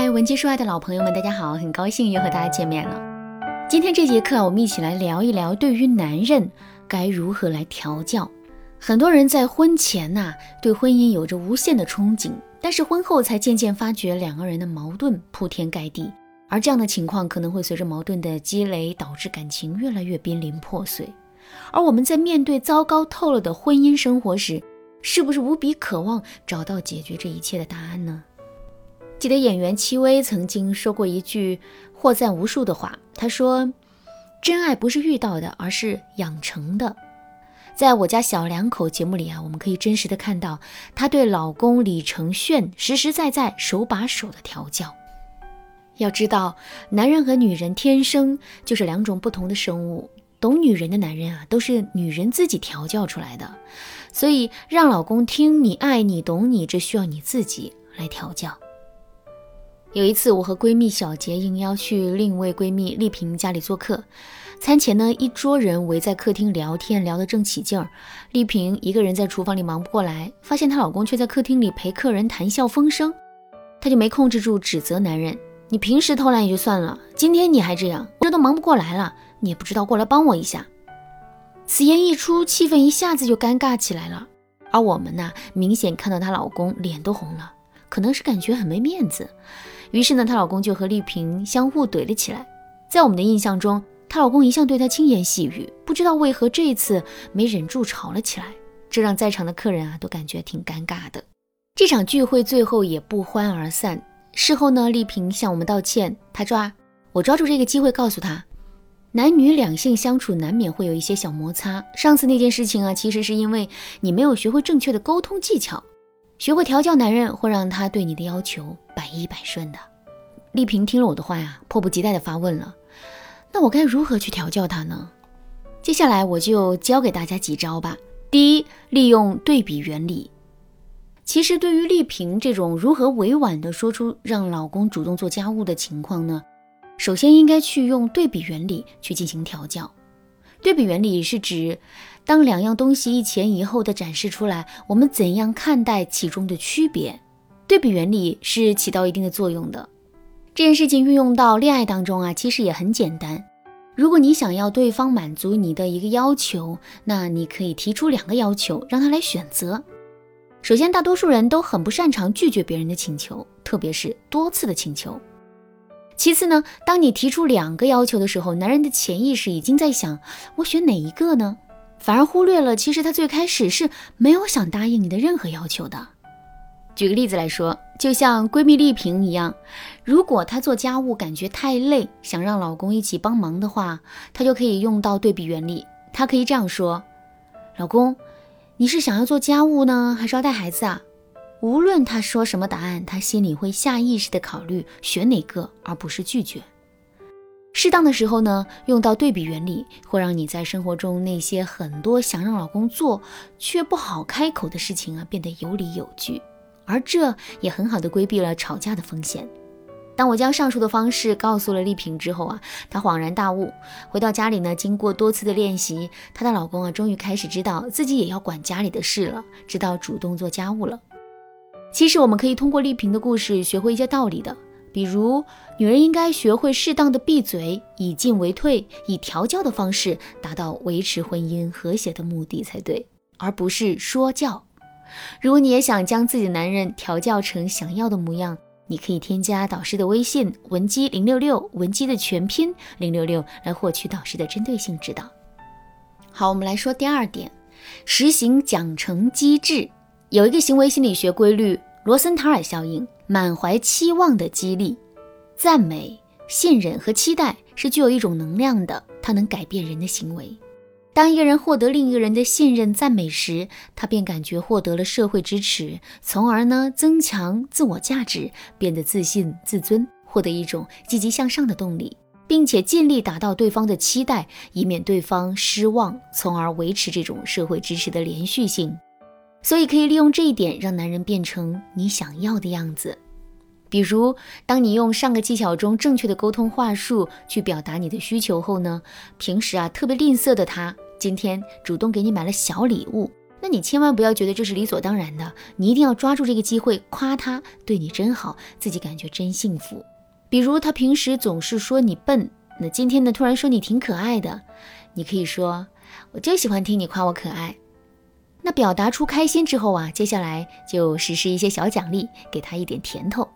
嗨，文姬说爱的老朋友们，大家好，很高兴又和大家见面了。今天这节课，我们一起来聊一聊，对于男人该如何来调教。很多人在婚前呐，对婚姻有着无限的憧憬，但是婚后才渐渐发觉两个人的矛盾铺天盖地，而这样的情况可能会随着矛盾的积累，导致感情越来越濒临破碎。而我们在面对糟糕透了的婚姻生活时，是不是无比渴望找到解决这一切的答案呢？记得演员戚薇曾经说过一句获赞无数的话，她说：“真爱不是遇到的，而是养成的。”在我家小两口节目里啊，我们可以真实的看到她对老公李承铉实实在在、手把手的调教。要知道，男人和女人天生就是两种不同的生物，懂女人的男人啊，都是女人自己调教出来的。所以，让老公听你、爱你、懂你，这需要你自己来调教。有一次，我和闺蜜小杰应邀去另一位闺蜜丽萍家里做客。餐前呢，一桌人围在客厅聊天，聊得正起劲儿。丽萍一个人在厨房里忙不过来，发现她老公却在客厅里陪客人谈笑风生，她就没控制住，指责男人：“你平时偷懒也就算了，今天你还这样，这都忙不过来了，你也不知道过来帮我一下。”此言一出，气氛一下子就尴尬起来了。而我们呢，明显看到她老公脸都红了，可能是感觉很没面子。于是呢，她老公就和丽萍相互怼了起来。在我们的印象中，她老公一向对她轻言细语，不知道为何这一次没忍住吵了起来，这让在场的客人啊都感觉挺尴尬的。这场聚会最后也不欢而散。事后呢，丽萍向我们道歉，她抓我抓住这个机会告诉她，男女两性相处难免会有一些小摩擦。上次那件事情啊，其实是因为你没有学会正确的沟通技巧。学会调教男人，会让他对你的要求百依百顺的。丽萍听了我的话呀，迫不及待地发问了：“那我该如何去调教他呢？”接下来我就教给大家几招吧。第一，利用对比原理。其实对于丽萍这种如何委婉地说出让老公主动做家务的情况呢，首先应该去用对比原理去进行调教。对比原理是指。当两样东西一前一后的展示出来，我们怎样看待其中的区别？对比原理是起到一定的作用的。这件事情运用到恋爱当中啊，其实也很简单。如果你想要对方满足你的一个要求，那你可以提出两个要求，让他来选择。首先，大多数人都很不擅长拒绝别人的请求，特别是多次的请求。其次呢，当你提出两个要求的时候，男人的潜意识已经在想：我选哪一个呢？反而忽略了，其实他最开始是没有想答应你的任何要求的。举个例子来说，就像闺蜜丽萍一样，如果她做家务感觉太累，想让老公一起帮忙的话，她就可以用到对比原理。她可以这样说：“老公，你是想要做家务呢，还是要带孩子啊？”无论他说什么答案，他心里会下意识的考虑选哪个，而不是拒绝。适当的时候呢，用到对比原理，会让你在生活中那些很多想让老公做却不好开口的事情啊，变得有理有据，而这也很好的规避了吵架的风险。当我将上述的方式告诉了丽萍之后啊，她恍然大悟。回到家里呢，经过多次的练习，她的老公啊，终于开始知道自己也要管家里的事了，知道主动做家务了。其实我们可以通过丽萍的故事学会一些道理的。比如，女人应该学会适当的闭嘴，以进为退，以调教的方式达到维持婚姻和谐的目的才对，而不是说教。如果你也想将自己的男人调教成想要的模样，你可以添加导师的微信文姬零六六，文姬的全拼零六六，来获取导师的针对性指导。好，我们来说第二点，实行奖惩机制。有一个行为心理学规律——罗森塔尔效应。满怀期望的激励、赞美、信任和期待是具有一种能量的，它能改变人的行为。当一个人获得另一个人的信任、赞美时，他便感觉获得了社会支持，从而呢增强自我价值，变得自信、自尊，获得一种积极向上的动力，并且尽力达到对方的期待，以免对方失望，从而维持这种社会支持的连续性。所以可以利用这一点，让男人变成你想要的样子。比如，当你用上个技巧中正确的沟通话术去表达你的需求后呢，平时啊特别吝啬的他，今天主动给你买了小礼物，那你千万不要觉得这是理所当然的，你一定要抓住这个机会夸他对你真好，自己感觉真幸福。比如他平时总是说你笨，那今天呢突然说你挺可爱的，你可以说我就喜欢听你夸我可爱。那表达出开心之后啊，接下来就实施一些小奖励，给他一点甜头。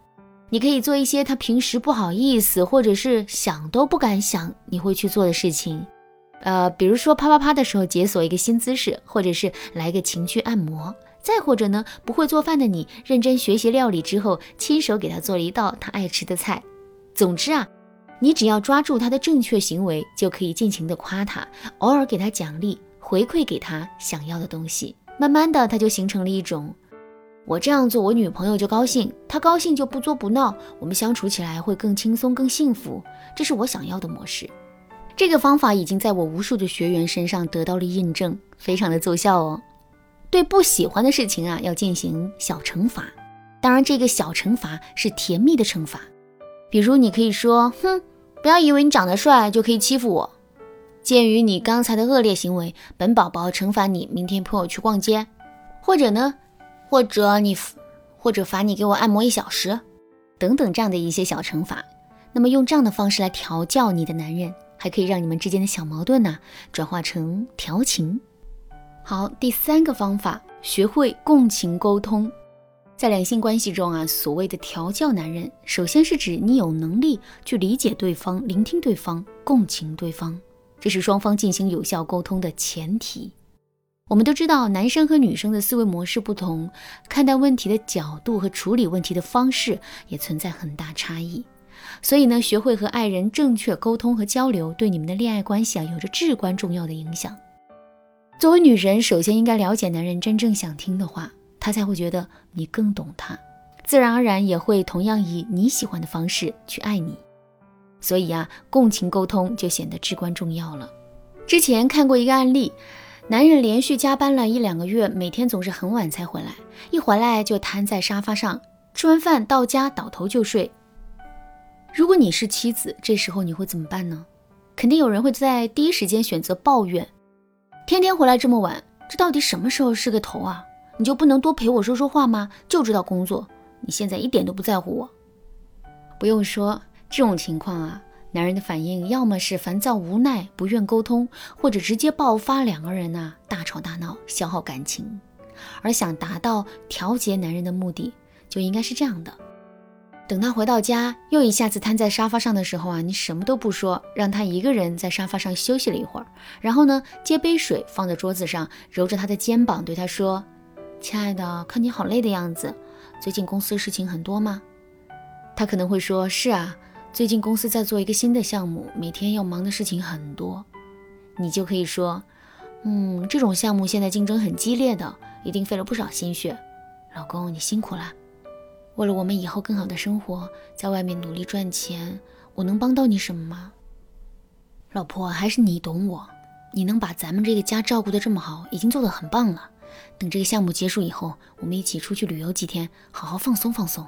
你可以做一些他平时不好意思或者是想都不敢想你会去做的事情，呃，比如说啪啪啪的时候解锁一个新姿势，或者是来个情趣按摩，再或者呢，不会做饭的你认真学习料理之后，亲手给他做了一道他爱吃的菜。总之啊，你只要抓住他的正确行为，就可以尽情的夸他，偶尔给他奖励，回馈给他想要的东西。慢慢的，他就形成了一种，我这样做，我女朋友就高兴，她高兴就不作不闹，我们相处起来会更轻松、更幸福。这是我想要的模式。这个方法已经在我无数的学员身上得到了印证，非常的奏效哦。对不喜欢的事情啊，要进行小惩罚，当然这个小惩罚是甜蜜的惩罚。比如，你可以说：“哼，不要以为你长得帅就可以欺负我。”鉴于你刚才的恶劣行为，本宝宝惩罚你明天陪我去逛街，或者呢，或者你，或者罚你给我按摩一小时，等等这样的一些小惩罚。那么用这样的方式来调教你的男人，还可以让你们之间的小矛盾呢转化成调情。好，第三个方法，学会共情沟通。在两性关系中啊，所谓的调教男人，首先是指你有能力去理解对方、聆听对方、共情对方，这是双方进行有效沟通的前提。我们都知道，男生和女生的思维模式不同，看待问题的角度和处理问题的方式也存在很大差异。所以呢，学会和爱人正确沟通和交流，对你们的恋爱关系啊，有着至关重要的影响。作为女人，首先应该了解男人真正想听的话。他才会觉得你更懂他，自然而然也会同样以你喜欢的方式去爱你。所以啊，共情沟通就显得至关重要了。之前看过一个案例，男人连续加班了一两个月，每天总是很晚才回来，一回来就瘫在沙发上，吃完饭到家倒头就睡。如果你是妻子，这时候你会怎么办呢？肯定有人会在第一时间选择抱怨：天天回来这么晚，这到底什么时候是个头啊？你就不能多陪我说说话吗？就知道工作，你现在一点都不在乎我。不用说，这种情况啊，男人的反应要么是烦躁无奈，不愿沟通，或者直接爆发，两个人呢大吵大闹，消耗感情。而想达到调节男人的目的，就应该是这样的：等他回到家，又一下子瘫在沙发上的时候啊，你什么都不说，让他一个人在沙发上休息了一会儿，然后呢，接杯水放在桌子上，揉着他的肩膀，对他说。亲爱的，看你好累的样子，最近公司事情很多吗？他可能会说：是啊，最近公司在做一个新的项目，每天要忙的事情很多。你就可以说：嗯，这种项目现在竞争很激烈的，一定费了不少心血。老公，你辛苦了。为了我们以后更好的生活，在外面努力赚钱，我能帮到你什么吗？老婆，还是你懂我，你能把咱们这个家照顾得这么好，已经做得很棒了。等这个项目结束以后，我们一起出去旅游几天，好好放松放松。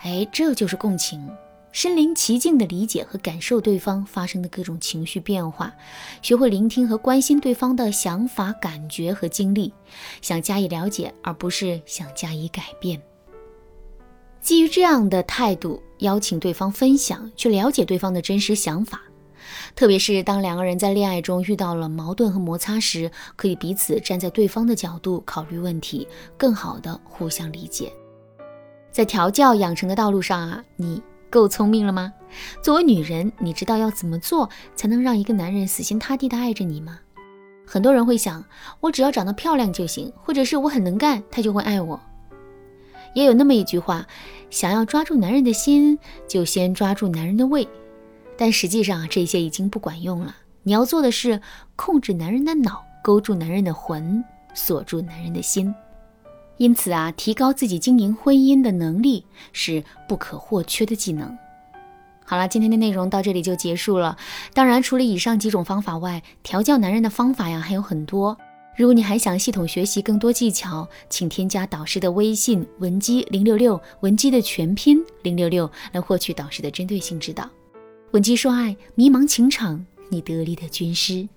哎，这就是共情，身临其境的理解和感受对方发生的各种情绪变化，学会聆听和关心对方的想法、感觉和经历，想加以了解，而不是想加以改变。基于这样的态度，邀请对方分享，去了解对方的真实想法。特别是当两个人在恋爱中遇到了矛盾和摩擦时，可以彼此站在对方的角度考虑问题，更好的互相理解。在调教养成的道路上啊，你够聪明了吗？作为女人，你知道要怎么做才能让一个男人死心塌地的爱着你吗？很多人会想，我只要长得漂亮就行，或者是我很能干，他就会爱我。也有那么一句话，想要抓住男人的心，就先抓住男人的胃。但实际上啊，这些已经不管用了。你要做的是控制男人的脑，勾住男人的魂，锁住男人的心。因此啊，提高自己经营婚姻的能力是不可或缺的技能。好了，今天的内容到这里就结束了。当然，除了以上几种方法外，调教男人的方法呀还有很多。如果你还想系统学习更多技巧，请添加导师的微信文姬零六六，文姬的全拼零六六，来获取导师的针对性指导。文姬说爱，迷茫情场，你得力的军师。